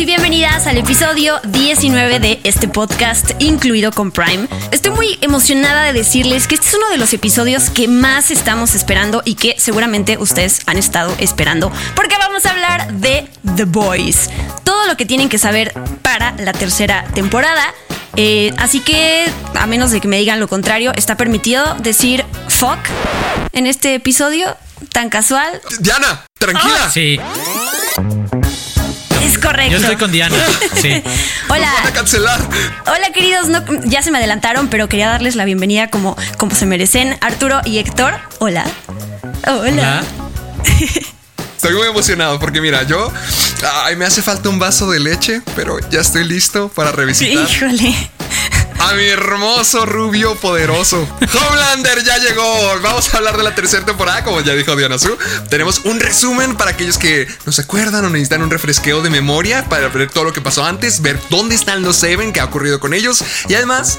y bienvenidas al episodio 19 de este podcast, incluido con Prime. Estoy muy emocionada de decirles que este es uno de los episodios que más estamos esperando y que seguramente ustedes han estado esperando, porque vamos a hablar de The Boys. Todo lo que tienen que saber para la tercera temporada. Eh, así que, a menos de que me digan lo contrario, está permitido decir fuck en este episodio tan casual. Diana, tranquila. Sí, correcto. yo estoy con Diana. Sí. Hola. Nos van a cancelar. Hola queridos, no- ya se me adelantaron, pero quería darles la bienvenida como, como se merecen. Arturo y Héctor, hola. Hola. Hola. Estoy muy emocionado porque mira, yo ay, me hace falta un vaso de leche, pero ya estoy listo para revisitar Híjole. A mi hermoso rubio poderoso. Homelander ya llegó. Vamos a hablar de la tercera temporada, como ya dijo Diana Su. Tenemos un resumen para aquellos que no se acuerdan o necesitan un refresqueo de memoria para ver todo lo que pasó antes, ver dónde están los Seven, qué ha ocurrido con ellos. Y además,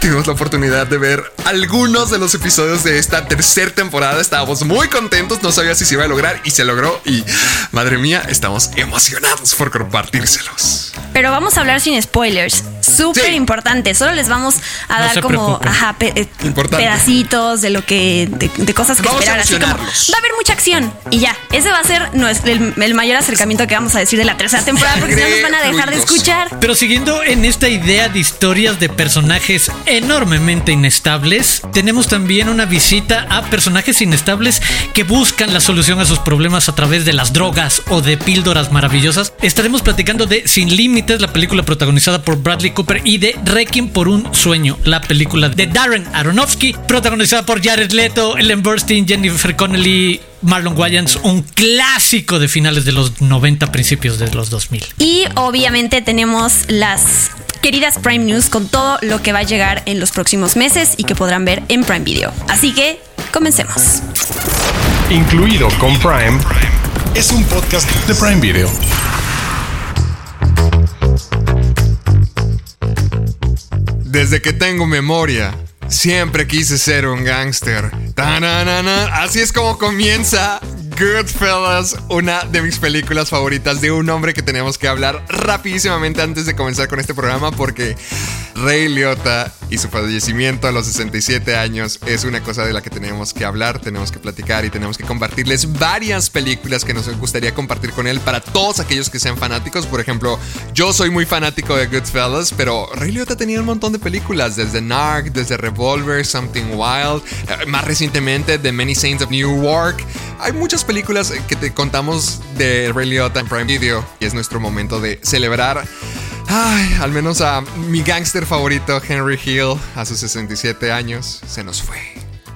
tuvimos la oportunidad de ver algunos de los episodios de esta tercera temporada. Estábamos muy contentos, no sabía si se iba a lograr y se logró. Y madre mía, estamos emocionados por compartírselos. Pero vamos a hablar sin spoilers. Súper Sí. importante. Solo les vamos a No dar como ajá, pe- eh, Importante. pedacitos de lo que. de, de cosas que Vamos a esperar. Así como va a haber mucha acción. Y ya. Ese va a ser nuestro, el, el mayor acercamiento que vamos a decir de la tercera temporada. Porque si no nos van a dejar de escuchar. Pero siguiendo en esta idea de historias de personajes enormemente inestables, tenemos también una visita a personajes inestables que buscan la solución a sus problemas a través de las drogas o de píldoras maravillosas. Estaremos platicando de Sin Límites, la película protagonizada por Bradley Cooper, y de Requiem por un sueño, la película de Darren Aronofsky, protagonizada por Jared Leto, Ellen Burstyn, Jennifer Connelly, Marlon Wayans, un clásico de finales de los 90, principios de los 2000. Y obviamente tenemos las queridas Prime News con todo lo que va a llegar en los próximos meses y que podrán ver en Prime Video. Así que comencemos. Incluido con Prime, es un podcast de Prime Video. Desde que tengo memoria, siempre quise ser un gángster. Así es como comienza Goodfellas, una de mis películas favoritas de un hombre que tenemos que hablar rapidísimamente antes de comenzar con este programa porque Ray Liotta y su fallecimiento a los 67 años es una cosa de la que tenemos que hablar, tenemos que platicar y tenemos que compartirles varias películas que nos gustaría compartir con él para todos aquellos que sean fanáticos. Por ejemplo, yo soy muy fanático de Goodfellas, pero Ray Liotta tenía un montón de películas, desde Narc, desde Revolver, Something Wild, eh, más recientemente The Many Saints of Newark. Hay muchas películas que te contamos de Ray Liotta en Prime Video y es nuestro momento de celebrar Ay, al menos a mi gángster favorito, Henry Hill, a sus 67 años, se nos fue.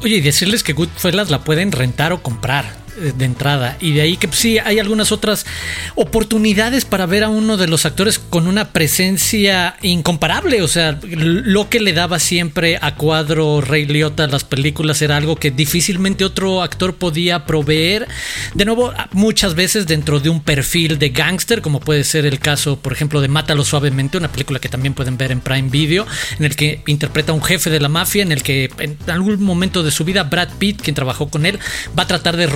Oye, y decirles que Goodfellas la pueden rentar o comprar de entrada. Y de ahí que pues, sí, hay algunas otras oportunidades para ver a uno de los actores con una presencia incomparable. O sea, lo que le daba siempre a cuadro Ray Liotta las películas era algo que difícilmente otro actor podía proveer. De nuevo, muchas veces dentro de un perfil de gángster, como puede ser el caso, por ejemplo, de Mátalo Suavemente, una película que también pueden ver en Prime Video, en el que interpreta a un jefe de la mafia, en el que en algún momento de su vida Brad Pitt, quien trabajó con él, va a tratar de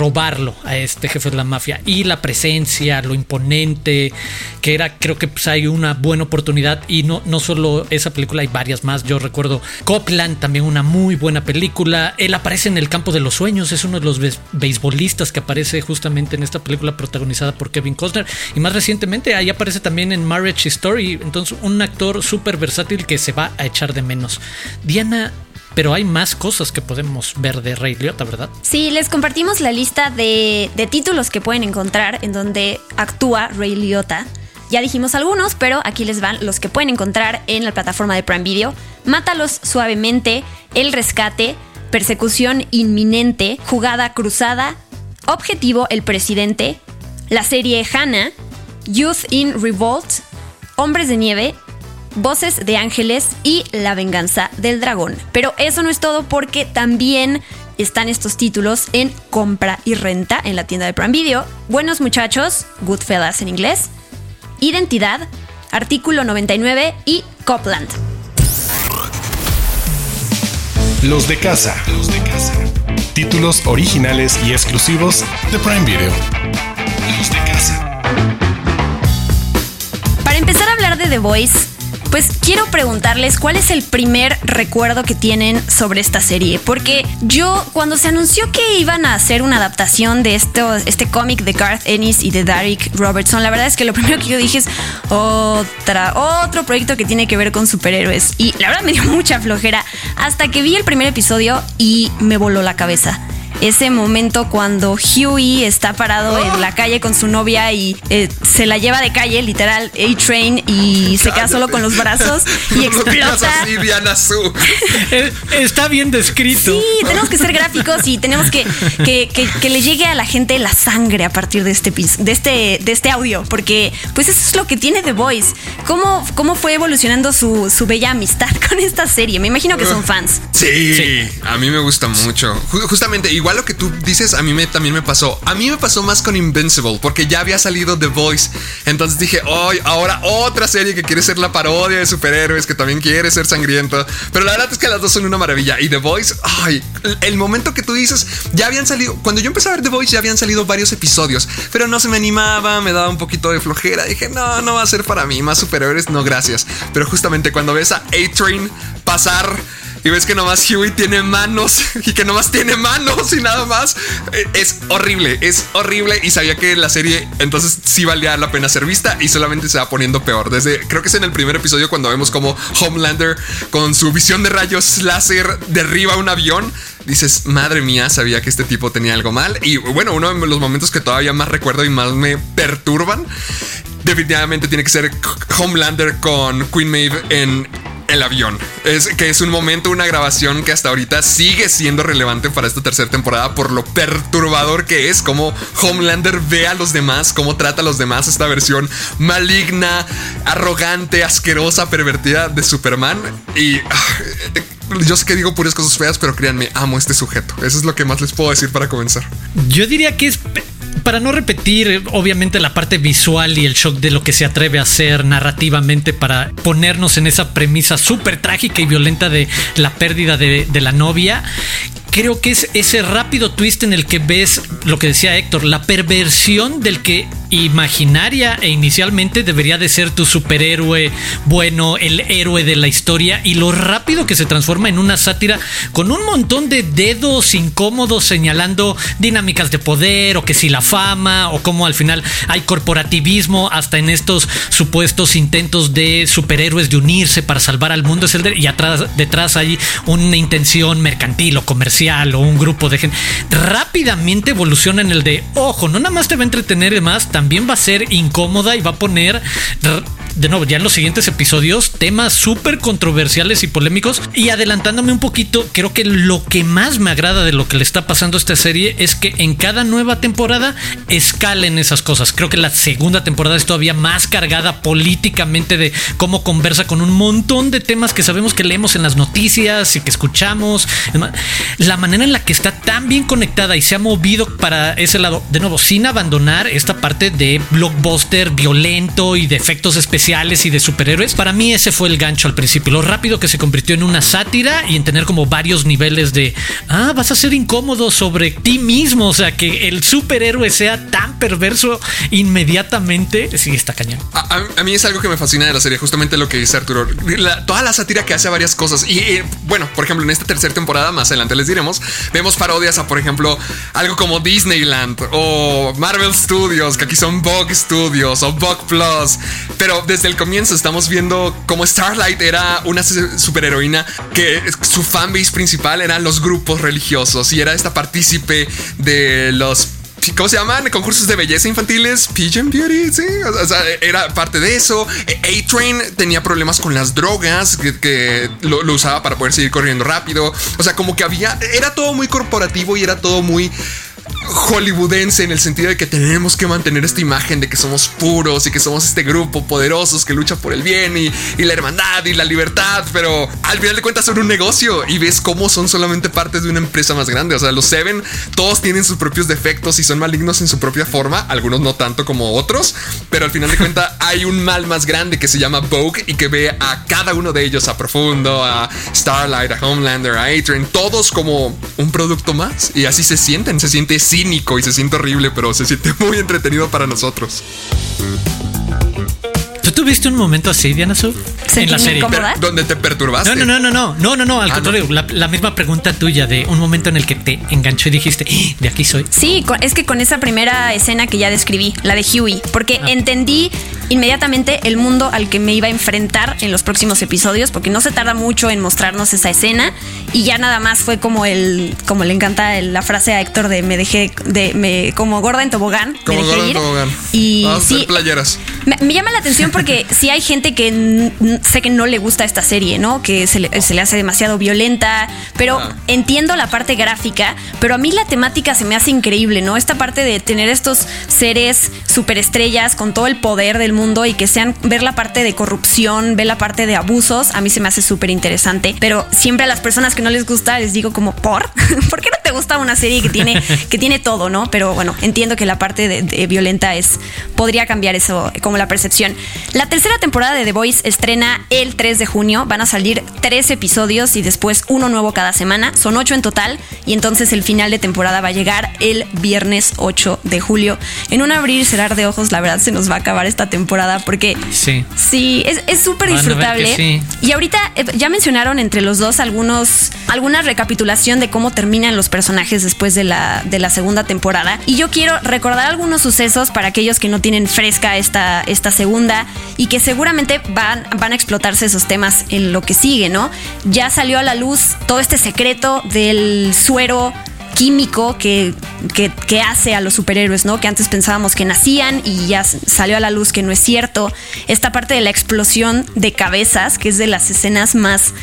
a este jefe de la mafia. Y la presencia, lo imponente, que era, creo que pues, hay una buena oportunidad. Y no, no solo esa película, hay varias más. Yo recuerdo Copland, también una muy buena película. Él aparece en El Campo de los Sueños, es uno de los beis- beisbolistas que aparece justamente en esta película protagonizada por Kevin Costner. Y más recientemente, ahí aparece también en Marriage Story. Entonces, un actor súper versátil que se va a echar de menos. Diana. Pero hay más cosas que podemos ver de Ray Liotta, ¿verdad? Sí, les compartimos la lista de, de títulos que pueden encontrar en donde actúa Ray Liotta. Ya dijimos algunos, pero aquí les van los que pueden encontrar en la plataforma de Prime Video. Mátalos suavemente, El Rescate, Persecución Inminente, Jugada Cruzada, Objetivo El Presidente, la serie Hannah, Youth in Revolt, Hombres de Nieve, Voces de Ángeles y La Venganza del Dragón. Pero eso no es todo porque también están estos títulos en compra y renta en la tienda de Prime Video. Buenos muchachos, Goodfellas en inglés, Identidad, Artículo 99 y Copland. Los de casa. Los de casa. Títulos originales y exclusivos de Prime Video. Los de casa. Para empezar a hablar de The Voice, pues quiero preguntarles cuál es el primer recuerdo que tienen sobre esta serie. Porque yo, cuando se anunció que iban a hacer una adaptación de esto, este cómic de Garth Ennis y de Derek Robertson, la verdad es que lo primero que yo dije es otra, otro proyecto que tiene que ver con superhéroes. Y la verdad me dio mucha flojera hasta que vi el primer episodio y me voló la cabeza ese momento cuando Huey está parado en la calle con su novia y eh, se la lleva de calle, literal, A-Train, y se queda solo con los brazos y explota. Eh, está bien descrito. Sí, tenemos que ser gráficos y tenemos que que, le llegue a la gente la sangre a partir de este, de este, de este audio, porque pues eso es lo que tiene The Voice. ¿Cómo, cómo fue evolucionando su, su bella amistad con esta serie? Me imagino que son fans. Sí, a mí me gusta mucho. Justamente, igual lo que tú dices, a mí me, también me pasó. A mí me pasó más con Invincible, porque ya había salido The Voice. Entonces dije, hoy, ahora otra serie que quiere ser la parodia de superhéroes, que también quiere ser sangriento. Pero la verdad es que las dos son una maravilla. Y The Voice, ay, el momento que tú dices, ya habían salido, cuando yo empecé a ver The Voice, ya habían salido varios episodios, pero no se me animaba, me daba un poquito de flojera. Dije, no, no va a ser para mí, más superhéroes, no, gracias. Pero justamente cuando ves a A-Train pasar y ves que nomás Huey tiene manos y que nomás tiene manos y nada más. Eh, es horrible, es horrible y sabía que la serie entonces sí valía la pena ser vista y solamente se va poniendo peor. Desde creo que es en el primer episodio cuando vemos como Homelander con su visión de rayos láser derriba un avión. Dices, madre mía, sabía que este tipo tenía algo mal. Y bueno, uno de los momentos que todavía más recuerdo y más me perturban definitivamente tiene que ser Homelander con Queen Maeve en el avión. Es que es un momento, una grabación que hasta ahorita sigue siendo relevante para esta tercera temporada por lo perturbador que es, como Homelander ve a los demás, cómo trata a los demás, esta versión maligna, arrogante, asquerosa, pervertida de Superman. Y ah, yo sé que digo puras cosas feas, pero créanme, amo este sujeto. Eso es lo que más les puedo decir para comenzar. Yo diría que es para no repetir, obviamente, la parte visual y el shock de lo que se atreve a hacer narrativamente para ponernos en esa premisa súper trágica y violenta de la pérdida de, de la novia, creo que es ese rápido twist en el que ves lo que decía Héctor, la perversión del que imaginaria e inicialmente debería de ser tu superhéroe bueno, el héroe de la historia y lo rápido que se transforma en una sátira con un montón de dedos incómodos señalando dinámicas de poder o que si la fama o cómo al final hay corporativismo hasta en estos supuestos intentos de superhéroes de unirse para salvar al mundo. Y atrás detrás hay una intención mercantil o comercial o un grupo de gente, rápidamente evoluciona en el de, ojo, no nada más te va a entretener y demás, también va a ser incómoda y va a poner de nuevo, ya en los siguientes episodios, temas súper controversiales y polémicos. Y adelantándome un poquito, creo que lo que más me agrada de lo que le está pasando a esta serie es que en cada nueva temporada escalen esas cosas. Creo que la segunda temporada es todavía más cargada políticamente de cómo conversa con un montón de temas que sabemos que leemos en las noticias y que escuchamos. La manera en la que está tan bien conectada y se ha movido para ese lado, de nuevo, sin abandonar esta parte de blockbuster violento y de efectos especiales y de superhéroes. Para mí ese fue el gancho al principio. Lo rápido que se convirtió en una sátira y en tener como varios niveles de, ah, vas a ser incómodo sobre ti mismo. O sea, que el superhéroe sea tan perverso inmediatamente. Sí, está cañón. A, mí es algo que me fascina de la serie, justamente lo que dice Arturo. toda la sátira que hace varias cosas. Y bueno, por ejemplo, en esta tercera temporada, más adelante les diremos, vemos parodias a, por ejemplo, algo como Disneyland o Marvel Studios, que aquí son Vogue Studios o Vogue Plus. Pero de desde el comienzo estamos viendo cómo Starlight era una superheroína que su fanbase principal eran los grupos religiosos y era esta partícipe de los ¿Cómo se llaman? Concursos de belleza infantiles. Pigeon Beauty, sí. O sea, era parte de eso. A-Train tenía problemas con las drogas, que, lo, lo, usaba para poder seguir corriendo rápido. O sea, como que había. Era todo muy corporativo y era todo muy hollywoodense en el sentido de que tenemos que mantener esta imagen de que somos puros y que somos este grupo poderosos que lucha por el bien y, y la hermandad y la libertad, pero al final de cuentas son un negocio y ves cómo son solamente parte de una empresa más grande. O sea, los Seven todos tienen sus propios defectos y son malignos en su propia forma, algunos no tanto como otros, pero al final de cuentas hay un mal más grande que se llama Vogue y que ve a cada uno de ellos, a Profundo, a Starlight, a Homelander, a Adrian, todos como un producto más y así se sienten, se siente cínico y se siente horrible, pero se siente muy entretenido para nosotros. ¿Tú tuviste un momento así, Diana Su? En la serie. donde te perturbaste. No, no, no, no, no, no, no, no, al Ah, contrario, la, la misma pregunta tuya de un momento en el que te enganchó y dijiste, "Ah, de aquí soy. Sí, es que con esa primera escena que ya describí, la de Huey, porque Ah. entendí inmediatamente el mundo al que me iba a enfrentar en los próximos episodios, porque no se tarda mucho en mostrarnos esa escena y ya nada más fue como el, como le encanta el- la frase a Héctor de me dejé, de me como gorda en tobogán, Como me dejé Gordon ir. Tobogán. Y Vamos a hacer sí, playeras. me, me llama la atención porque sí hay gente que sé que no le gusta esta serie, ¿no? Que se le, se le hace demasiado violenta, pero Ah. entiendo la parte gráfica, pero a mí la temática se me hace increíble, ¿no? Esta parte de tener estos seres superestrellas con todo el poder del mundo y que sean ver la parte de corrupción, ver la parte de abusos, a mí se me hace súper interesante, pero siempre a las personas que no les gusta les digo como, ¿por? ¿Por qué no te gusta una serie que tiene, que tiene todo, ¿no? Pero bueno, entiendo que la parte de, de violenta es, podría cambiar eso como la percepción. La tercera temporada de The Voice estrena el 3 de junio, van a salir tres episodios y después uno nuevo cada semana, son ocho en total y entonces el final de temporada va a llegar el viernes 8 de julio. En un abrir y cerrar de ojos, la verdad se nos va a acabar esta temporada porque Sí. Sí, es súper disfrutable. sí. Y ahorita eh, ya mencionaron entre los dos algunos, alguna recapitulación de cómo terminan los personajes después de la, de la segunda temporada. Y yo quiero recordar algunos sucesos para aquellos que no tienen fresca esta, esta segunda y que seguramente van, van a explotarse esos temas en lo que sigue, ¿no? Ya salió a la luz todo este secreto del suero químico que, que, que hace a los superhéroes, ¿no? Que antes pensábamos que nacían y ya salió a la luz que no es cierto. Esta parte de la explosión de cabezas, que es de las escenas más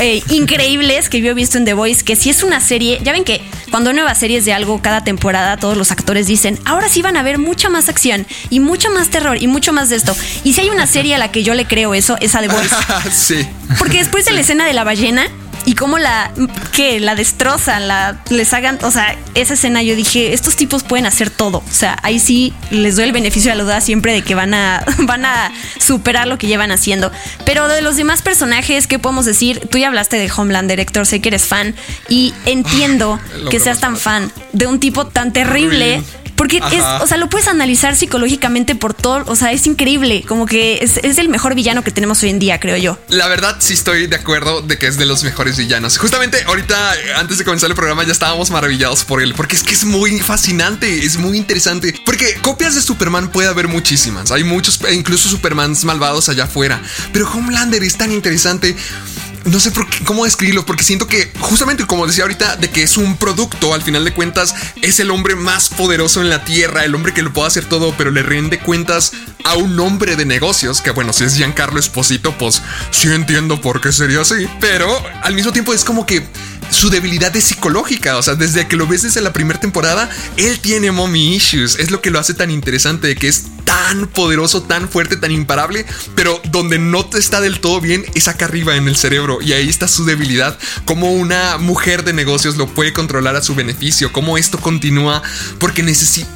eh, increíbles que yo he visto en The Voice, que si es una serie, ya ven que cuando hay nuevas series de algo cada temporada, todos los actores dicen, ahora sí van a ver mucha más acción y mucho más terror y mucho más de esto. Y si hay una serie a la que yo le creo eso, es a The Voice. sí. Porque después de la escena de la ballena y cómo la que la destrozan, la les hagan, o sea, esa escena yo dije, estos tipos pueden hacer todo. O sea, ahí sí les doy el beneficio de la duda siempre de que van a van a superar lo que llevan haciendo. Pero de los demás personajes, ¿qué podemos decir? Tú ya hablaste de Homelander, Héctor, sé que eres fan y entiendo que seas tan fan de un tipo tan terrible. Porque es, o sea, lo puedes analizar psicológicamente por todo, o sea, es increíble, como que es, es el mejor villano que tenemos hoy en día, creo yo. La verdad sí estoy de acuerdo de que es de los mejores villanos. Justamente ahorita, antes de comenzar el programa, ya estábamos maravillados por él, porque es que es muy fascinante, es muy interesante. Porque copias de Superman puede haber muchísimas, hay muchos, e incluso Supermans malvados allá afuera, pero Homelander es tan interesante. No sé por qué, cómo describirlo, porque siento que justamente como decía ahorita, de que es un producto, al final de cuentas, es el hombre más poderoso en la Tierra, el hombre que lo puede hacer todo, pero le rinde cuentas a un hombre de negocios, que bueno, si es Giancarlo Esposito, pues sí entiendo por qué sería así, pero al mismo tiempo es como que su debilidad es psicológica, o sea, desde que lo ves desde la primera temporada, él tiene mommy issues, es lo que lo hace tan interesante, de que es tan poderoso, tan fuerte, tan imparable, pero donde no te está del todo bien es acá arriba en el cerebro y ahí está su debilidad, como una mujer de negocios lo puede controlar a su beneficio, cómo esto continúa porque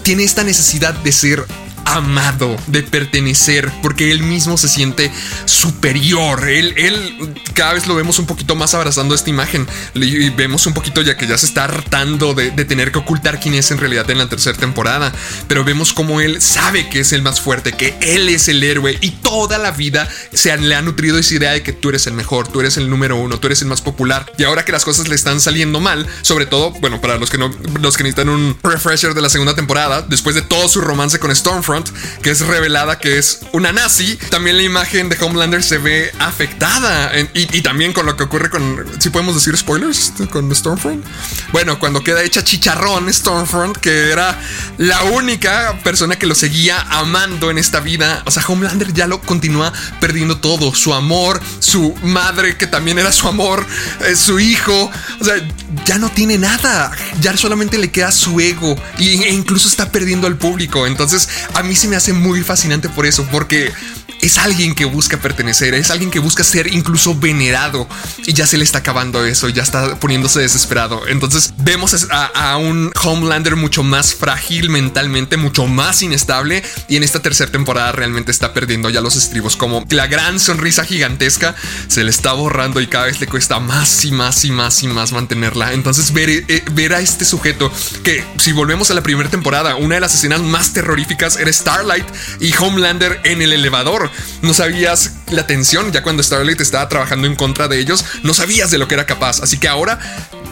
tiene esta necesidad de ser amado, de pertenecer, porque él mismo se siente superior. Él, él cada vez lo vemos un poquito más abrazando esta imagen y vemos un poquito ya que ya se está hartando de, tener que ocultar quién es en realidad en la tercera temporada. Pero vemos como él sabe que es el más fuerte, que él es el héroe y toda la vida se le ha nutrido esa idea de que tú eres el mejor, tú eres el número uno, tú eres el más popular. Y ahora que las cosas le están saliendo mal, sobre todo, bueno, para los que no, los que necesitan un refresher de la segunda temporada, después de todo su romance con Stormfront, Que es revelada que es una nazi, también la imagen de Homelander se ve afectada. y, también con lo que ocurre con. Si podemos decir spoilers con Stormfront. Bueno, cuando queda hecha chicharrón Stormfront, que era la única persona que lo seguía amando en esta vida. O sea, Homelander ya lo continúa perdiendo todo: su amor, su madre, que también era su amor, eh, su hijo. O sea, ya no tiene nada. Ya solamente le queda su ego e incluso está perdiendo al público. Entonces, a mí se me hace muy fascinante por eso, porque es alguien que busca pertenecer, es alguien que busca ser incluso venerado y ya se le está acabando eso, ya está poniéndose desesperado. Entonces vemos a, un Homelander mucho más frágil mentalmente, mucho más inestable y en esta tercera temporada realmente está perdiendo ya los estribos, como la gran sonrisa gigantesca se le está borrando y cada vez le cuesta más y más y más y más mantenerla. Entonces ver, eh, ver a este sujeto que si volvemos a la primera temporada, una de las escenas más terroríficas era Starlight y Homelander en el elevador no sabías la tensión, ya cuando Starlight estaba trabajando en contra de ellos, no sabías de lo que era capaz. Así que ahora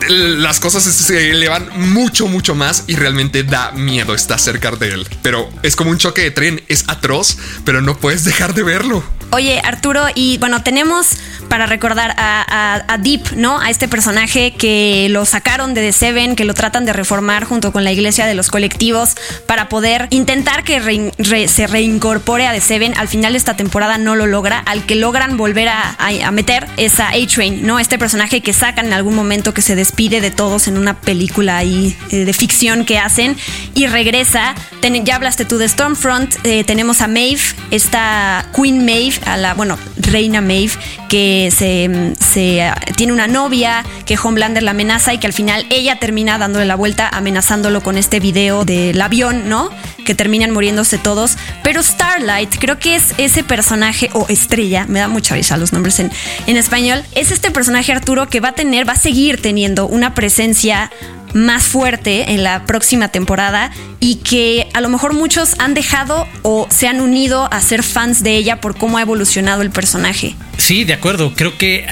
las cosas se elevan mucho, mucho más y realmente da miedo estar cerca de él. Pero es como un choque de tren, es atroz, pero no puedes dejar de verlo. Oye, Arturo, y bueno, tenemos para recordar a, Deep, ¿no? A este personaje que lo sacaron de The Seven, que lo tratan de reformar junto con la iglesia de los colectivos para poder intentar que se reincorpore a The Seven. Al final de esta temporada no lo logra. Al que logran volver a, meter es a A-Train, ¿no? Este personaje que sacan en algún momento que se despide de todos en una película ahí eh, de ficción que hacen y regresa. ya hablaste tú de Stormfront, eh, tenemos a Maeve, esta Queen Maeve a la, bueno, Reina Maeve, que se, se, tiene una novia, que Homelander la amenaza y que al final ella termina dándole la vuelta amenazándolo con este video del avión, ¿no? Que terminan muriéndose todos. Pero Starlight, creo que es ese personaje, o estrella, me da mucha risa los nombres en, en español, es este personaje Arturo que va a tener, va a seguir teniendo una presencia más fuerte en la próxima temporada y que a lo mejor muchos han dejado o se han unido a ser fans de ella por cómo ha evolucionado el personaje. Sí, de acuerdo. Creo que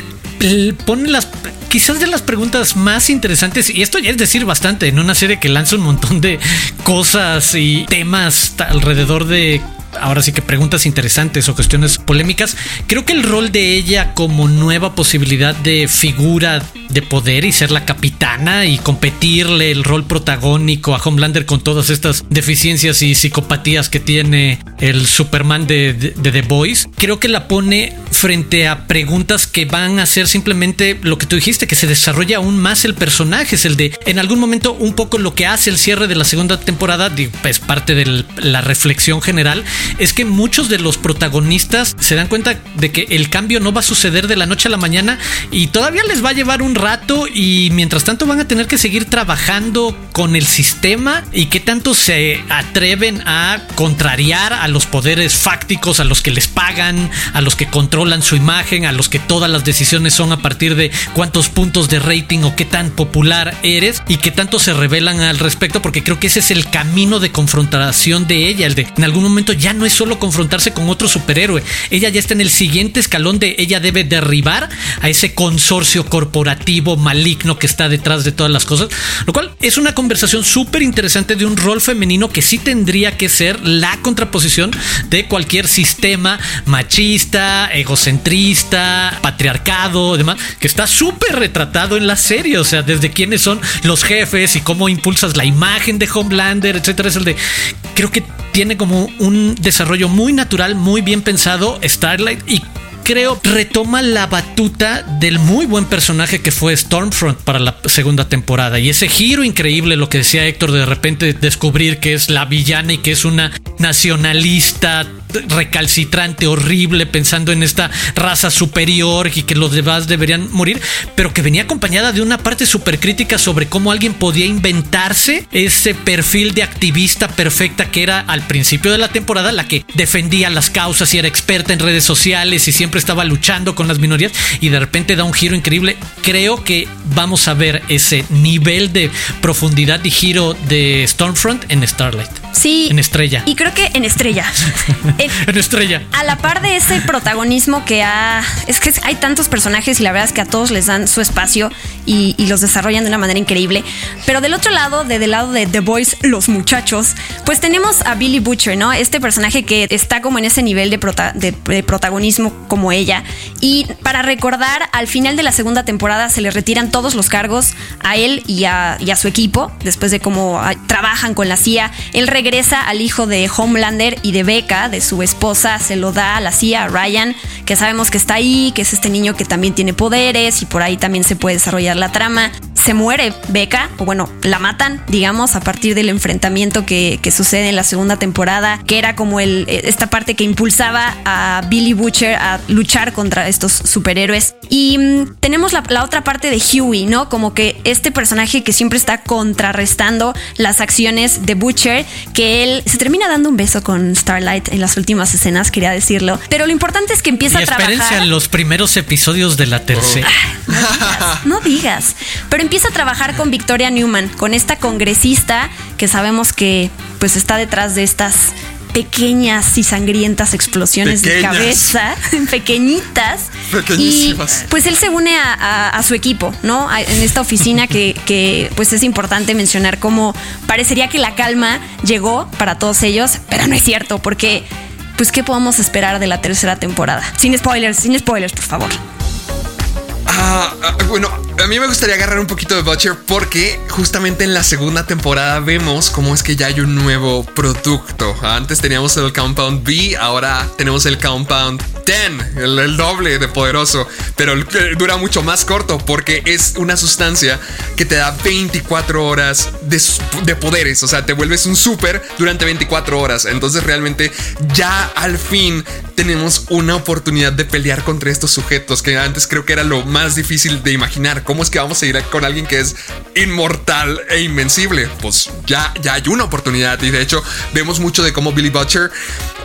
pone las quizás de las preguntas más interesantes, y esto ya es decir bastante, en una serie que lanza un montón de cosas y temas alrededor de ahora sí que preguntas interesantes o cuestiones polémicas. Creo que el rol de ella como nueva posibilidad de figura de poder y ser la capitana y competirle el rol protagónico a Homelander con todas estas deficiencias y psicopatías que tiene el Superman de, The Boys, creo que la pone frente a preguntas que van a ser simplemente lo que tú dijiste, que se desarrolla aún más el personaje, es el de en algún momento un poco lo que hace el cierre de la segunda temporada, es parte de la reflexión general, es que muchos de los protagonistas se dan cuenta de que el cambio no va a suceder de la noche a la mañana y todavía les va a llevar un rato y mientras tanto van a tener que seguir trabajando con el sistema y qué tanto se atreven a contrariar a los poderes fácticos, a los que les pagan, a los que controlan su imagen, a los que todas las decisiones son a partir de cuántos puntos de rating o qué tan popular eres y qué tanto se revelan al respecto porque creo que ese es el camino de confrontación de ella, el de en algún momento ya no es solo confrontarse con otro superhéroe. Ella ya está en el siguiente escalón de ella debe derribar a ese consorcio corporativo maligno que está detrás de todas las cosas. Lo cual es una conversación súper interesante de un rol femenino que sí tendría que ser la contraposición de cualquier sistema machista, egocentrista, patriarcado, demás, que está súper retratado en la serie. O sea, desde quiénes son los jefes y cómo impulsas la imagen de Homelander, etcétera. Es el de. Creo que tiene como un desarrollo muy natural, muy bien pensado, Starlight, y creo retoma la batuta del muy buen personaje que fue Stormfront para la segunda temporada. Y ese giro increíble, lo que decía Héctor, de repente descubrir que es la villana y que es una nacionalista recalcitrante, horrible, pensando en esta raza superior y que los demás deberían morir, pero que venía acompañada de una parte súper crítica sobre cómo alguien podía inventarse ese perfil de activista perfecta que era al principio de la temporada la que defendía las causas y era experta en redes sociales y siempre estaba luchando con las minorías y de repente da un giro increíble. Creo que vamos a ver ese nivel de profundidad y giro de Stormfront en Starlight. Sí. En estrella. Y creo que en estrella. en, en estrella. A la par de ese protagonismo que ha. Es que hay tantos personajes y la verdad es que a todos les dan su espacio y, y los desarrollan de una manera increíble. Pero del otro lado, de, del lado de The Boys, los muchachos, pues tenemos a Billy Butcher, ¿no? Este personaje que está como en ese nivel de, prota- de- de protagonismo como ella. Y para recordar, al final de la segunda temporada se le retiran todos los cargos a él y a, y a su equipo, después de cómo ah, trabajan con la CIA. Él regresa al hijo de Homelander y de Becca, de su esposa, se lo da a la CIA, Ryan, que sabemos que está ahí, que es este niño que también tiene poderes y por ahí también se puede desarrollar la trama. Se muere Becca, o bueno, la matan, digamos, a partir del enfrentamiento que, que sucede en la segunda temporada, que era como el, esta parte que impulsaba a Billy Butcher a luchar contra estos superhéroes. Y mm, tenemos la, la otra parte de Huey, ¿no? Como que este personaje que siempre está contrarrestando las acciones de Butcher, que él se termina dando un beso con Starlight en las últimas escenas, quería decirlo. Pero lo importante es que empieza Y a trabajar. a los primeros episodios de la tercera. No digas. Pero empieza a trabajar con Victoria Newman, con esta congresista que sabemos que pues está detrás de estas pequeñas y sangrientas explosiones de Pequeñas. cabeza, pequeñitas. Pequeñísimas. Y pues él se une a, a- a su equipo, ¿no? A- en esta oficina que, que, pues es importante mencionar cómo parecería que la calma llegó para todos ellos, pero no es cierto, porque pues qué podemos esperar de la tercera temporada. Sin spoilers, sin spoilers, por favor. Ah, bueno, a mí me gustaría agarrar un poquito de Butcher porque justamente en la segunda temporada vemos cómo es que ya hay un nuevo producto. Antes teníamos el Compound B, ahora tenemos el Compound 10, el, doble de poderoso, pero que dura mucho más corto porque es una sustancia que te da 24 horas de, de poderes, o sea, te vuelves un super durante 24 horas. Entonces realmente ya al fin tenemos una oportunidad de pelear contra estos sujetos que antes creo que era lo más difícil de imaginar. ¿Cómo es que vamos a ir con alguien que es inmortal e invencible? Pues ya, ya hay una oportunidad y de hecho vemos mucho de cómo Billy Butcher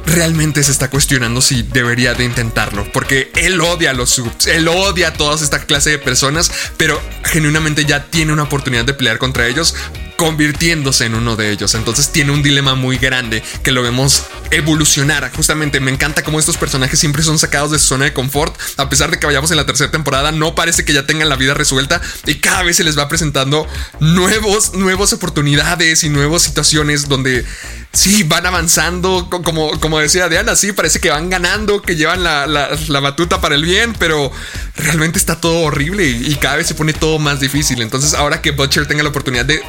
realmente se está cuestionando si debería de intentarlo porque él odia a los subs, él odia a toda esta clase de personas, pero genuinamente ya tiene una oportunidad de pelear contra ellos convirtiéndose en uno de ellos. Entonces tiene un dilema muy grande que lo vemos evolucionar. Justamente me encanta cómo estos personajes siempre son sacados de su zona de confort. A pesar de que vayamos en la tercera temporada, no parece que ya tengan la vida resuelta y cada vez se les va presentando nuevos, nuevas oportunidades y nuevas situaciones donde sí van avanzando. co- Como, como decía Diana, sí parece que van ganando, que llevan la, la- la batuta para el bien, pero realmente está todo horrible y cada vez se pone todo más difícil. Entonces, ahora que Butcher tenga la oportunidad de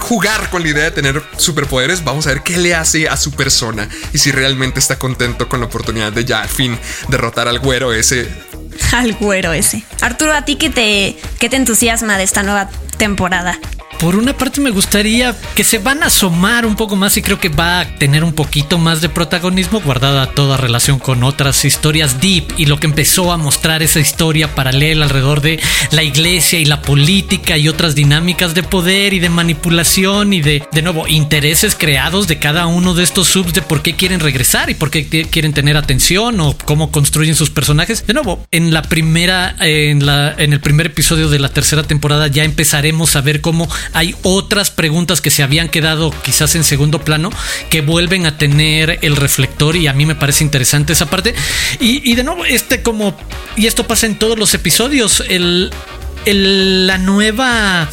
jugar con la idea de tener superpoderes, vamos a ver qué le hace a su persona y si realmente está contento con la oportunidad de ya al fin derrotar al güero ese. Al güero ese. Arturo, ¿a ti qué te, qué te entusiasma de esta nueva temporada? Por una parte me gustaría que se van a asomar un poco más y creo que va a tener un poquito más de protagonismo guardada toda relación con otras historias deep y lo que empezó a mostrar esa historia paralela alrededor de la iglesia y la política y otras dinámicas de poder y de manipulación y de, de nuevo, intereses creados de cada uno de estos subs de por qué quieren regresar y por qué quieren tener atención o cómo construyen sus personajes. De nuevo, en la primera, eh, en la, en el primer episodio de la tercera temporada ya empezaremos a ver cómo hay otras preguntas que se habían quedado quizás en segundo plano que vuelven a tener el reflector y a mí me parece interesante esa parte. Y, y de nuevo, este como, y esto pasa en todos los episodios, el, el- la nueva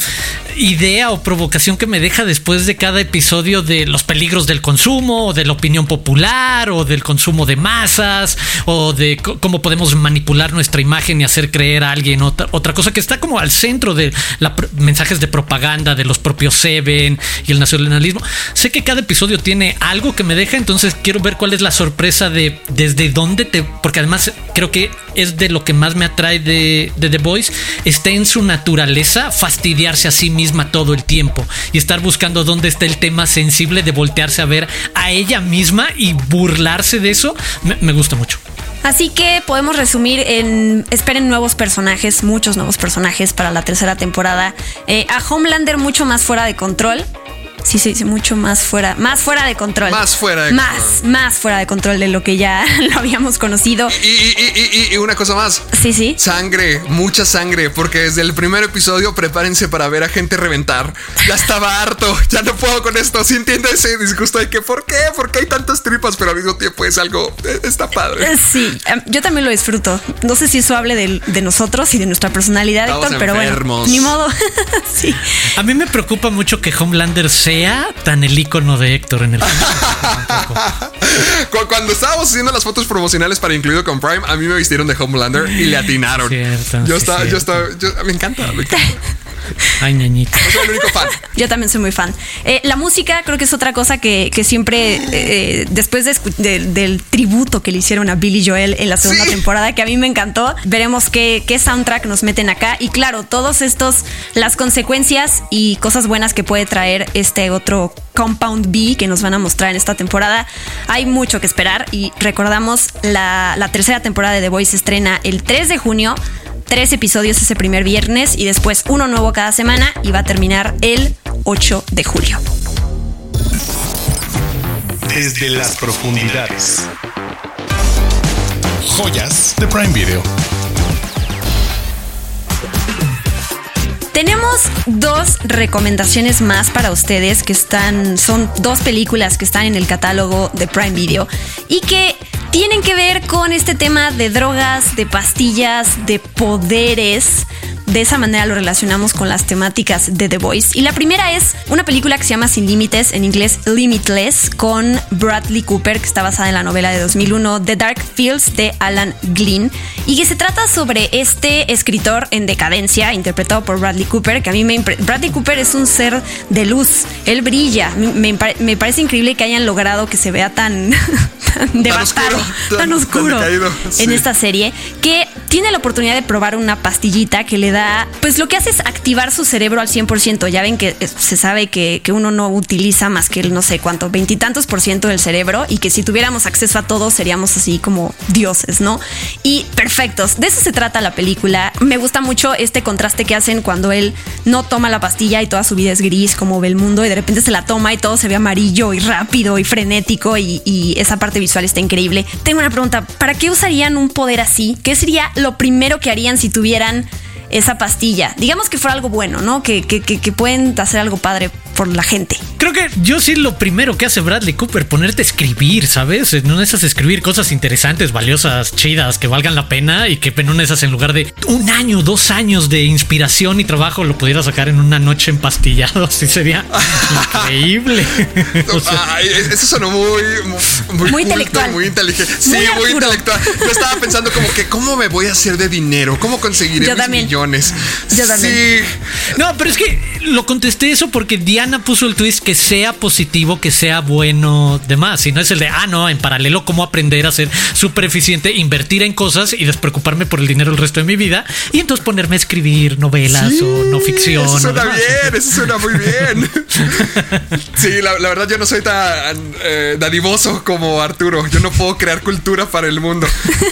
idea o provocación que me deja después de cada episodio de los peligros del consumo o de la opinión popular o del consumo de masas o de cómo podemos manipular nuestra imagen y hacer creer a alguien otra, otra cosa que está como al centro de los mensajes de propaganda de los propios Seven y el nacionalismo. Sé que cada episodio tiene algo que me deja, entonces quiero ver cuál es la sorpresa de desde dónde te... Porque además creo que es de lo que más me atrae de, The Voice, está en su naturaleza fastidiarse a sí misma todo el tiempo y estar buscando dónde está el tema sensible de voltearse a ver a ella misma y burlarse de eso, me, me gusta mucho. Así que podemos resumir en esperen nuevos personajes, muchos nuevos personajes para la tercera temporada. Eh, a Homelander mucho más fuera de control. Sí se dice mucho más fuera, más fuera de control. Más fuera de Más, control. más fuera de control de lo que ya lo habíamos conocido. Y, y- y- y- y una cosa más. Sí, sí. Sangre, mucha sangre, porque desde el primer episodio prepárense para ver a gente reventar. Ya estaba harto, ya no puedo con esto. Sí entiendo ese disgusto de que ¿por qué? ¿Por qué hay tantas tripas? Pero al mismo tiempo es algo, eh, está padre. Eh, Sí, em, yo también lo disfruto. No sé si eso hable de, de nosotros y de nuestra personalidad, Estamos Héctor, pero bueno, enfermos. ni modo. sí. A mí me preocupa mucho que Homelander sea tan el icono de Héctor en el Cu- Cuando estábamos haciendo las fotos promocionales para incluido con Prime, a mí me vistieron de Homelander y le atinaron. Cierto, yo sí, estaba, yo estaba, yo- me encanta, me encanta. Ay, ñañito. No soy el único fan. Yo también soy muy fan. Eh, la música creo que es otra cosa que, que siempre, eh, después de escu- de- del tributo que le hicieron a Billy Joel en la segunda Sí. temporada, que a mí me encantó, veremos qué, qué soundtrack nos meten acá. Y claro, todos estos, las consecuencias y cosas buenas que puede traer este otro Compound B que nos van a mostrar en esta temporada. Hay mucho que esperar y recordamos la, la tercera temporada de The Voice se estrena el 3 de junio. Tres episodios ese primer viernes y después uno nuevo cada semana y va a terminar el 8 de julio. Desde las profundidades. Joyas de Prime Video. Tenemos dos recomendaciones más para ustedes que están, son dos películas que están en el catálogo de Prime Video y que tienen que ver con este tema de drogas, de pastillas, de poderes. De esa manera lo relacionamos con las temáticas de The Voice. Y la primera es una película que se llama Sin Límites, en inglés Limitless, con Bradley Cooper, que está basada en la novela de 2001 The Dark Fields de Alan Glynn, y que se trata sobre este escritor en decadencia, interpretado por Bradley Cooper, que a mí me... Bradley Cooper es un ser de luz, él brilla. Me, me pare- me parece increíble que hayan logrado que se vea tan, tan devastado, oscuro, tan, tan- tan oscuro en esta serie, que tiene la oportunidad de probar una pastillita que le da, pues lo que hace es activar su cerebro al 100%. Ya ven que eh, se sabe que, que uno no utiliza más que el no sé cuánto, veintitantos por ciento del cerebro y que si tuviéramos acceso a todo seríamos así como dioses, ¿no? Y perfectos. De eso se trata la película. Me gusta mucho este contraste que hacen cuando él no toma la pastilla y toda su vida es gris, como ve el mundo, y de repente se la toma y todo se ve amarillo y rápido y frenético y, y esa parte visual está increíble. Tengo una pregunta, ¿para qué usarían un poder así? ¿Qué sería lo primero que harían si tuvieran esa pastilla? Digamos que fuera algo bueno, ¿no? Que, que, que, que pueden hacer algo padre por la gente. Creo que yo sí lo primero que hace Bradley Cooper, ponerte a escribir, ¿sabes? En una de esas escribir cosas interesantes, valiosas, chidas, que valgan la pena y que en una de esas en lugar de un año, dos años de inspiración y trabajo lo pudiera sacar en una noche empastillado, así sería increíble. O sea, Ay, eso sonó muy, muy, Muy culto, intelectual. muy inteligente. Sí, Muy muy, intelectual. Yo estaba pensando como que cómo me voy a hacer de dinero, cómo conseguiré Yo mis también. millones. Yo también. Sí. No, pero es que lo contesté eso porque Diana puso el twist que sea positivo, que sea bueno, demás. Y no es el de, ah, no, en paralelo, cómo aprender a ser súper eficiente, invertir en cosas y despreocuparme por el dinero el resto de mi vida. Y entonces ponerme a escribir novelas o no ficción. Eso suena bien, eso suena muy bien. Sí, la, la verdad yo no soy tan eh, dadivoso como Arturo. Yo no puedo crear cultura para el mundo.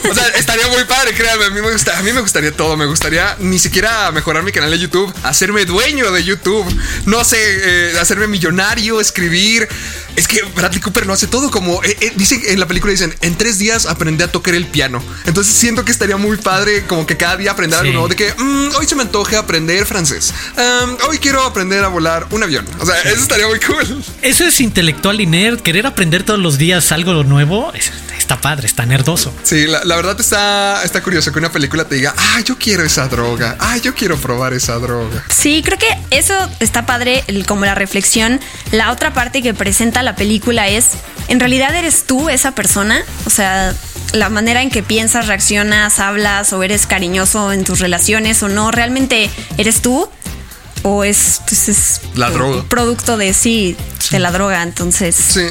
O sea, estaría muy padre, créanme. A mí me, gusta, a mí me gustaría todo. Me gustaría ni siquiera mejorar mi canal de YouTube, hacerme dueño de YouTube. No sé, eh, hacerme millonario, escribir. Es que Bradley Cooper lo hace todo como... eh, eh, dicen en la película, dicen, en tres días aprendí a tocar el piano. Entonces siento que estaría muy padre como que cada día aprender algo Sí. nuevo. De que "Mm, hoy se me antoje aprender francés. Um, hoy quiero aprender a volar un avión. O sea, eso estaría muy cool. Eso es intelectual y nerd. Querer aprender todos los días algo nuevo es- está padre, está nerdoso. Sí, la, la verdad está, está curioso que una película te diga, ah, yo quiero esa droga. Ah, yo quiero probar esa droga. Sí, creo que eso está padre, el- como la reflexión. La otra parte que presenta la película es, ¿en realidad eres tú esa persona? O sea, la manera en que piensas, reaccionas, hablas o eres cariñoso en tus relaciones o no, ¿realmente eres tú? ¿O es, pues, es La droga. un producto de sí, de la droga? Entonces, Sí.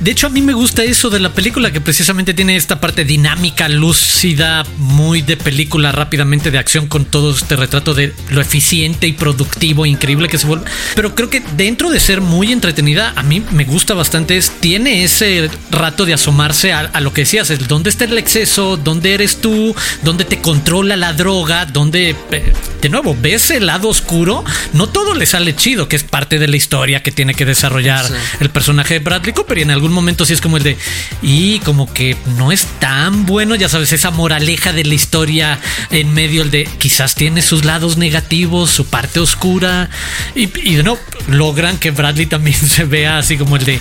De hecho, a mí me gusta eso de la película, que precisamente tiene esta parte dinámica, lúcida, muy de película rápidamente de acción, con todo este retrato de lo eficiente y productivo, increíble que se vuelve. Pero creo que dentro de ser muy entretenida, a mí me gusta bastante, es, tiene ese rato de asomarse a, a lo que decías, el dónde está el exceso, dónde eres tú, dónde te controla la droga, dónde, eh, de nuevo, ves el lado oscuro, no todo le sale chido, que es parte de la historia que tiene que desarrollar el personaje de Bradley Cooper. Y en algún momento sí es como el de, y como que no es tan bueno, ya sabes, esa moraleja de la historia en medio, el de quizás tiene sus lados negativos, su parte oscura. Y, y no, logran que Bradley también se vea así como el de,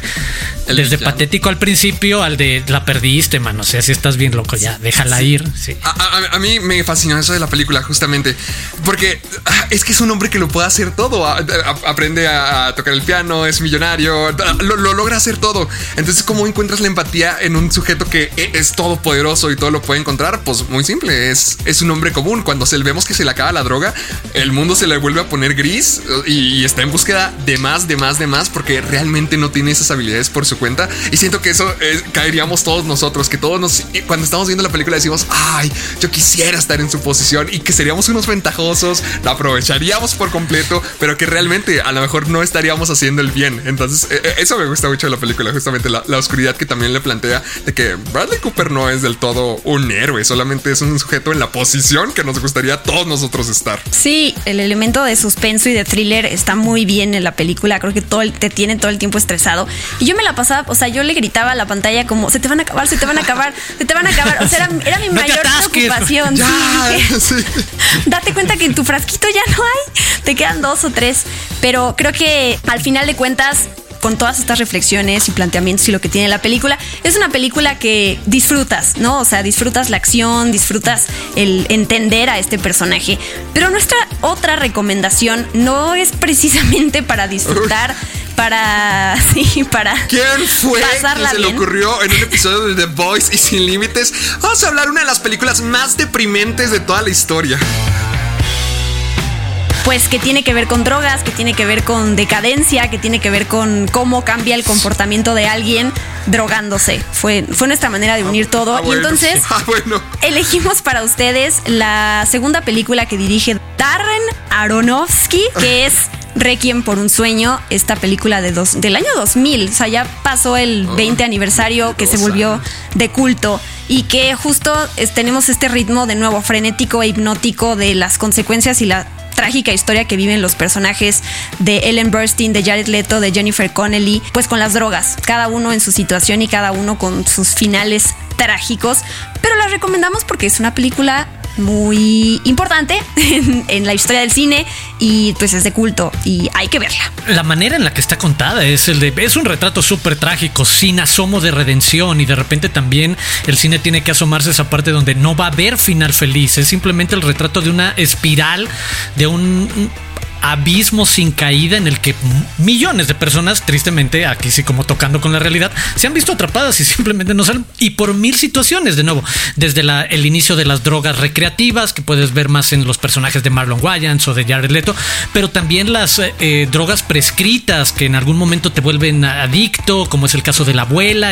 desde patético al principio al de la perdiste, mano. O sea, si estás bien loco, ya déjala ir. A, mí me fascinó eso de la película, justamente porque ah, es que es un hombre que lo puede hacer todo. aprende a, tocar el piano, es millonario, lo, logra hacer todo. Entonces, ¿cómo encuentras la empatía en un sujeto que e, es todopoderoso y todo lo puede encontrar? Pues muy simple, es, es un hombre común. Cuando se, vemos que se le acaba la droga, el mundo se le vuelve a poner gris y, está en búsqueda de más, de más, de más, porque realmente no tiene esas habilidades por su cuenta. Y siento que eso caeríamos todos nosotros, que todos nos, cuando estamos viendo la película decimos, ay, yo quisiera estar en su posición y que seríamos unos ventajosos, la aprovecharíamos por completo, pero que realmente a lo mejor no estaríamos haciendo el bien. Entonces, e, e, eso me gusta mucho de la película, justamente la, oscuridad que también le plantea de que Bradley Cooper no es del todo un héroe, solamente es un sujeto en la posición que nos gustaría a todos nosotros estar. Sí, el elemento de suspenso y de thriller está muy bien en la película, creo que todo te tiene todo el tiempo estresado. Y yo me la pasaba, o sea, yo le gritaba a la pantalla como, se te van a acabar, se te van a acabar, se te van a acabar. O sea, era, mi mayor preocupación. Date cuenta que en tu frasquito ya no hay, te quedan dos o tres. Pero creo que al final de cuentas con todas estas reflexiones y planteamientos y lo que tiene la película, es una película que disfrutas, ¿no? O sea, disfrutas la acción, disfrutas el entender a este personaje. Pero nuestra otra recomendación no es precisamente para disfrutar para. Sí, para. ¿Quién fue que se le ocurrió en un episodio de The Voice y Sin Límites? Vamos a hablar de una de las películas más deprimentes de toda la historia pues que tiene que ver con drogas, que tiene que ver con decadencia, que tiene que ver con cómo cambia el comportamiento de alguien drogándose. Fue, fue nuestra manera de unir todo. Ah, y entonces ah, elegimos para ustedes la segunda película que dirige Darren Aronofsky, que es Requiem por un sueño, esta película de dos, del año 2000. O sea, ya pasó el 20 aniversario que se volvió de culto y que justo tenemos este ritmo de nuevo frenético e hipnótico de las consecuencias y la trágica historia que viven los personajes de Ellen Burstyn, de Jared Leto, de Jennifer Connelly, pues con las drogas, cada uno en su situación y cada uno con sus finales trágicos, pero la recomendamos porque es una película muy importante en, la historia del cine y pues es de culto y hay que verla. La manera en la que está contada es el de es un retrato súper trágico, sin asomo de redención y de repente también el cine tiene que asomarse a esa parte donde no va a haber final feliz, es simplemente el retrato de una espiral, de un abismo sin caída en el que millones de personas, tristemente, aquí sí como tocando con la realidad, se han visto atrapadas y simplemente no salen. Y por mil situaciones, de nuevo, desde el inicio de las drogas recreativas, que puedes ver más en los personajes de Marlon Wayans o de Jared Leto, pero también las eh, drogas prescritas que en algún momento te vuelven adicto, como es el caso de la abuela,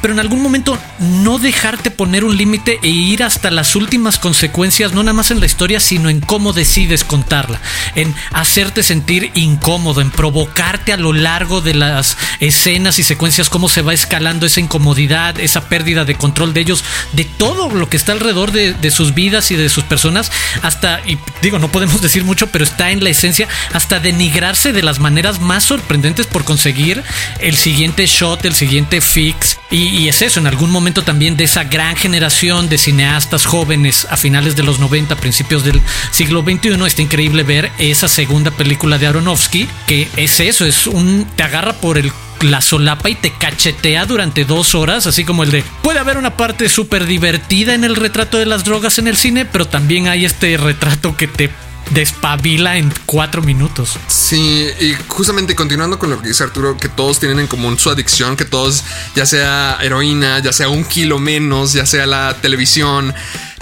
pero en algún momento no dejarte poner un límite e ir hasta las últimas consecuencias, no nada más en la historia, sino en cómo decides contarla, en hacerte sentir incómodo, en provocarte a lo largo de las escenas y secuencias cómo se va escalando esa incomodidad, esa pérdida de control de ellos, de todo lo que está alrededor de, sus vidas y de sus personas, hasta, y digo, no podemos decir mucho, pero está en la esencia, hasta denigrarse de las maneras más sorprendentes por conseguir el siguiente shot, el siguiente fix. Y, y es eso, en algún momento también de esa gran generación de cineastas jóvenes a finales de los 90, principios del siglo XXI, está increíble ver esa segunda segunda película de Aronofsky, que es eso, es un te agarra por el la solapa y te cachetea durante dos horas, así como el de puede haber una parte súper divertida en el retrato de las drogas en el cine, pero también hay este retrato que te despabila en cuatro minutos. Sí, y justamente continuando con lo que dice Arturo, que todos tienen en común su adicción, que todos, ya sea heroína, ya sea un kilo menos, ya sea la televisión,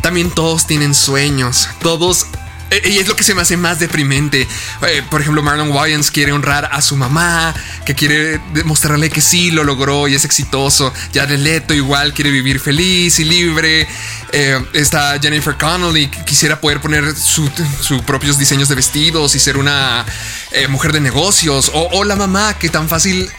también todos tienen sueños, todos y es lo que se me hace más deprimente. Eh, por ejemplo, Marlon Wayans quiere honrar a su mamá, que quiere demostrarle que sí lo logró y es exitoso. Ya de Leto igual quiere vivir feliz y libre. Eh, está Jennifer Connelly, que quisiera poder poner sus propios diseños de vestidos y ser una mujer de negocios. O, o la mamá que tan fácil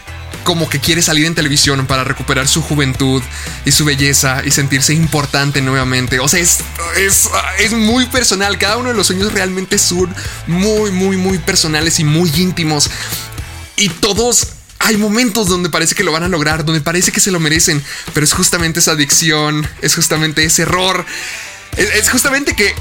como que quiere salir en televisión para recuperar su juventud y su belleza y sentirse importante nuevamente. O sea, es, es, es muy personal. Cada uno de los sueños realmente son muy, muy, muy personales y muy íntimos. Y todos hay momentos donde parece que lo van a lograr, donde parece que se lo merecen, pero es justamente esa adicción, es justamente ese error, es, justamente que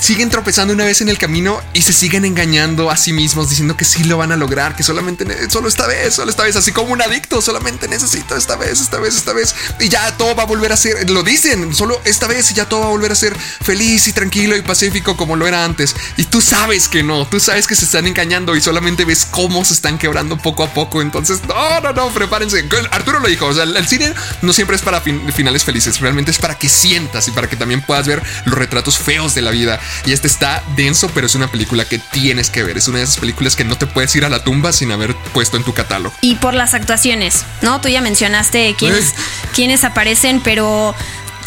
siguen tropezando una vez en el camino y se siguen engañando a sí mismos diciendo que sí lo van a lograr, que solamente solo esta vez, solo esta vez, así como un adicto, solamente necesito esta vez, esta vez, esta vez y ya todo va a volver a ser, lo dicen, solo esta vez y ya todo va a volver a ser feliz y tranquilo y pacífico como lo era antes. Y tú sabes que no, tú sabes que se están engañando y solamente ves cómo se están quebrando poco a poco. Entonces, no, no, no, prepárense. Arturo lo dijo, o sea, el cine no siempre es para finales felices, realmente es para que sientas y para que también puedas ver los retratos feos de la vida y este está denso, pero es una película que tienes que ver. Es una de esas películas que no te puedes ir a la tumba sin haber puesto en tu catálogo. Y por las actuaciones, ¿no? Tú ya mencionaste quiénes, quiénes aparecen, pero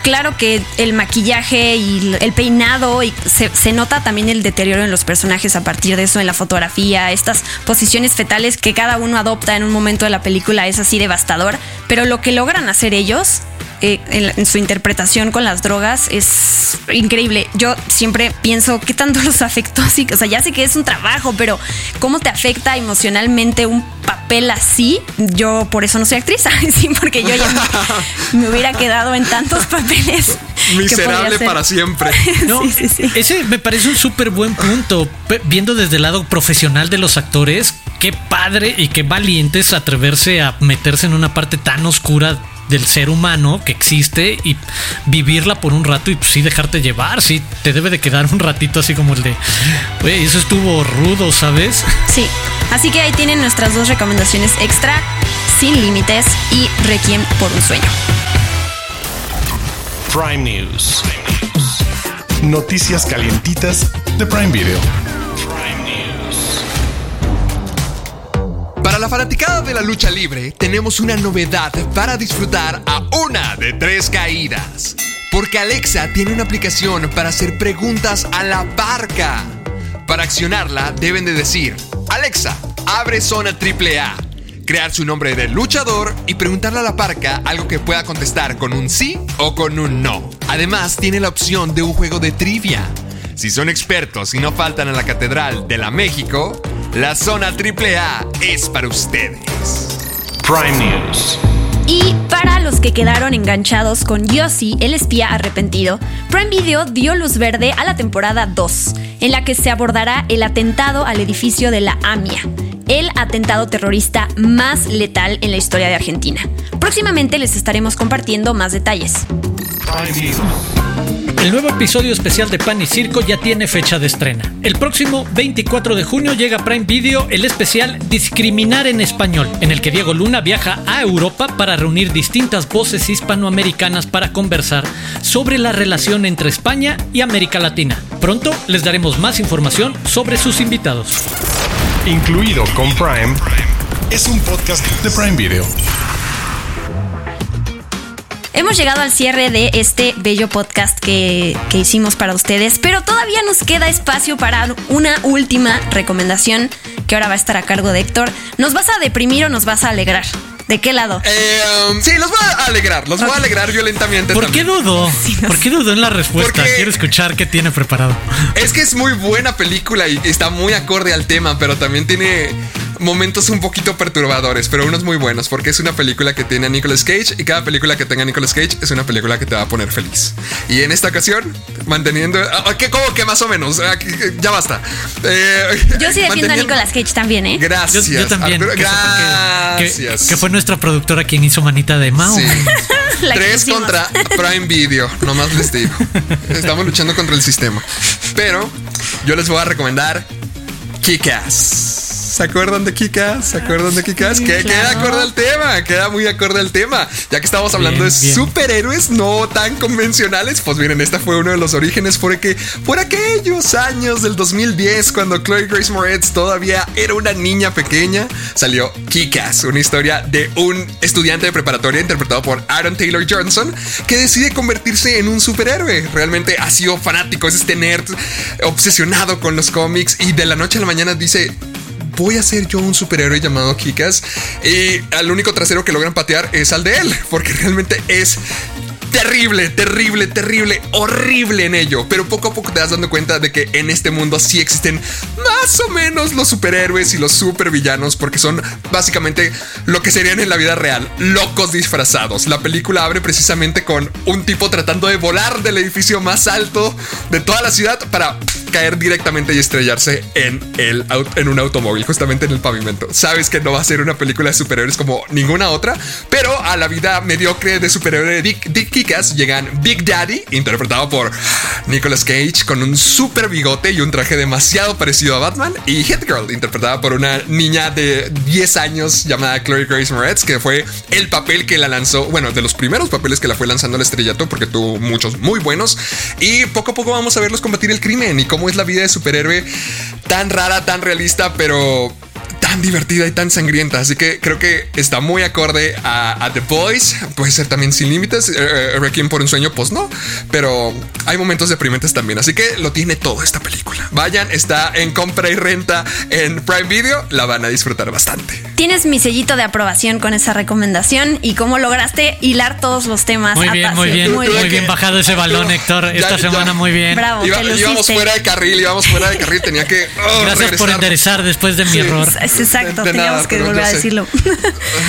claro que el maquillaje y el peinado y se, nota también el deterioro en los personajes a partir de eso en la fotografía, estas posiciones fetales que cada uno adopta en un momento de la película es así devastador, pero lo que logran hacer ellos eh, en, su interpretación con las drogas es increíble. Yo siempre pienso qué tanto los afectó así. O sea, ya sé que es un trabajo, pero cómo te afecta emocionalmente un papel así. Yo por eso no soy actriz, sí, porque yo ya me, me hubiera quedado en tantos papeles. Miserable para siempre. No, sí, sí, sí. Ese me parece un súper buen punto. Viendo desde el lado profesional de los actores, qué padre y qué valientes atreverse a meterse en una parte tan oscura del ser humano que existe y vivirla por un rato y pues, sí dejarte llevar, sí, te debe de quedar un ratito así como el de, güey, eso estuvo rudo, ¿sabes? Sí, así que ahí tienen nuestras dos recomendaciones extra, Sin Límites y Requiem por un sueño. Prime News. Noticias calientitas de Prime Video. Para la fanaticada de la lucha libre, tenemos una novedad para disfrutar a una de tres caídas. Porque Alexa tiene una aplicación para hacer preguntas a la barca. Para accionarla, deben de decir, Alexa, abre zona AAA, crear su nombre de luchador y preguntarle a la parca algo que pueda contestar con un sí o con un no. Además, tiene la opción de un juego de trivia. Si son expertos y no faltan a la Catedral de la México, la zona AAA es para ustedes. Prime News. Y para los que quedaron enganchados con Yossi, el espía arrepentido, Prime Video dio luz verde a la temporada 2, en la que se abordará el atentado al edificio de la AMIA, el atentado terrorista más letal en la historia de Argentina. Próximamente les estaremos compartiendo más detalles. El nuevo episodio especial de Pan y Circo ya tiene fecha de estrena. El próximo 24 de junio llega a Prime Video el especial Discriminar en Español, en el que Diego Luna viaja a Europa para reunir distintas voces hispanoamericanas para conversar sobre la relación entre España y América Latina. Pronto les daremos más información sobre sus invitados. Incluido con Prime, es un podcast de Prime Video. Hemos llegado al cierre de este bello podcast que, que, hicimos para ustedes, pero todavía nos queda espacio para una última recomendación que ahora va a estar a cargo de Héctor. ¿Nos vas a deprimir o nos vas a alegrar? ¿De qué lado? Eh, um, sí, los voy a alegrar, los okay. voy a alegrar violentamente. ¿Por también. qué dudo? Sí, no. ¿Por qué dudo en la respuesta? Porque Quiero escuchar qué tiene preparado. Es que es muy buena película y está muy acorde al tema, pero también tiene momentos un poquito perturbadores, pero unos muy buenos, porque es una película que tiene a Nicolas Cage y cada película que tenga a Nicolas Cage es una película que te va a poner feliz. Y en esta ocasión, manteniendo. ¿Qué, ¿Cómo que más o menos? Ya basta. Eh, yo sí defiendo a Nicolas Cage también, ¿eh? Gracias. Yo, yo también. Arturo, que gracias. Que, que, fue nuestra productora quien hizo manita de Mao. Sí. Tres contra Prime Video, nomás les digo. Estamos luchando contra el sistema. Pero yo les voy a recomendar Kick-Ass. ¿Se acuerdan de Kikas? ¿Se acuerdan de Kikas? Sí, que claro. queda acorde al tema, queda muy acorde al tema. Ya que estamos hablando bien, de bien. superhéroes no tan convencionales, pues miren, esta fue uno de los orígenes porque por aquellos años del 2010, cuando Chloe Grace Moretz todavía era una niña pequeña, salió Kikas, una historia de un estudiante de preparatoria interpretado por Aaron Taylor Johnson que decide convertirse en un superhéroe. Realmente ha sido fanático, es este nerd obsesionado con los cómics y de la noche a la mañana dice voy a ser yo un superhéroe llamado Kikas y al único trasero que logran patear es al de él, porque realmente es terrible, terrible, terrible, horrible en ello. Pero poco a poco te das dando cuenta de que en este mundo sí existen más o menos los superhéroes y los supervillanos, porque son básicamente lo que serían en la vida real, locos disfrazados. La película abre precisamente con un tipo tratando de volar del edificio más alto de toda la ciudad para caer directamente y estrellarse en, el, en un automóvil, justamente en el pavimento. Sabes que no va a ser una película de superhéroes como ninguna otra, pero a la vida mediocre de superhéroe Dick, Dick llegan Big Daddy, interpretado por Nicolas Cage, con un super bigote y un traje demasiado parecido a Batman, y Hit Girl, interpretada por una niña de 10 años llamada Chloe Grace Moretz, que fue el papel que la lanzó, bueno, de los primeros papeles que la fue lanzando al estrellato, porque tuvo muchos muy buenos, y poco a poco vamos a verlos combatir el crimen y cómo es la vida de superhéroe tan rara, tan realista, pero tan divertida y tan sangrienta. Así que creo que está muy acorde a, The Boys. Puede ser también sin límites. Eh, eh por un sueño, pues no. Pero hay momentos deprimentes también. Así que lo tiene todo esta película. Vayan, está en compra y renta en Prime Video. La van a disfrutar bastante. Tienes mi sellito de aprobación con esa recomendación y cómo lograste hilar todos los temas. Muy bien, muy bien, muy bien, bajado ese balón, Héctor. Esta semana muy bien. Bravo, íbamos fuera de carril, íbamos fuera de carril. Tenía que. Oh, Gracias por enderezar después de mi error exacto, teníamos que volver a decirlo.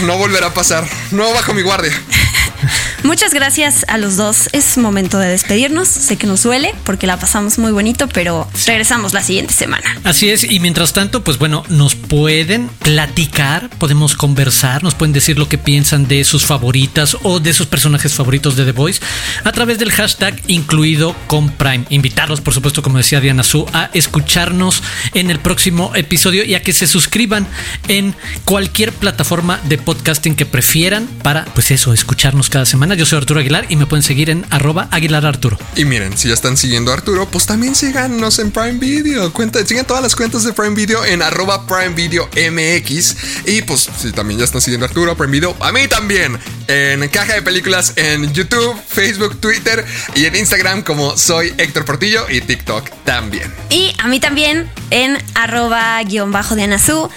No volverá a pasar. No bajo mi guardia. Muchas gracias a los dos. Es momento de despedirnos. Sé que nos duele porque la pasamos muy bonito, pero regresamos la siguiente semana. Así es, y mientras tanto, pues bueno, nos pueden platicar, podemos conversar, nos pueden decir lo que piensan de sus favoritas o de sus personajes favoritos de The Voice a través del hashtag incluido con Prime. Invitarlos, por supuesto, como decía Diana Su, a escucharnos en el próximo episodio y a que se suscriban en cualquier plataforma de podcasting que prefieran para, pues eso, escucharnos cada semana. Yo soy Arturo Aguilar y me pueden seguir en arroba Aguilar Arturo. Y miren, si ya están siguiendo a Arturo, pues también síganos en Prime Video. Cuenta, sigan todas las cuentas de Prime Video en arroba Prime Video MX. Y pues si también ya están siguiendo a Arturo, Prime Video, a mí también. En Caja de Películas en YouTube, Facebook, Twitter y en Instagram como soy Héctor Portillo y TikTok también. Y a mí también en arroba guion bajo de Anazú.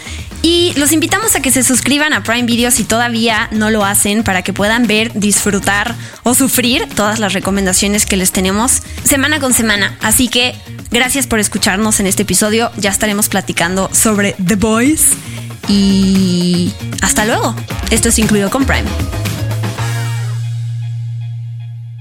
Y los invitamos a que se suscriban a Prime Video si todavía no lo hacen para que puedan ver, disfrutar o sufrir todas las recomendaciones que les tenemos semana con semana. Así que gracias por escucharnos en este episodio. Ya estaremos platicando sobre The Boys. Y hasta luego. Esto es incluido con Prime.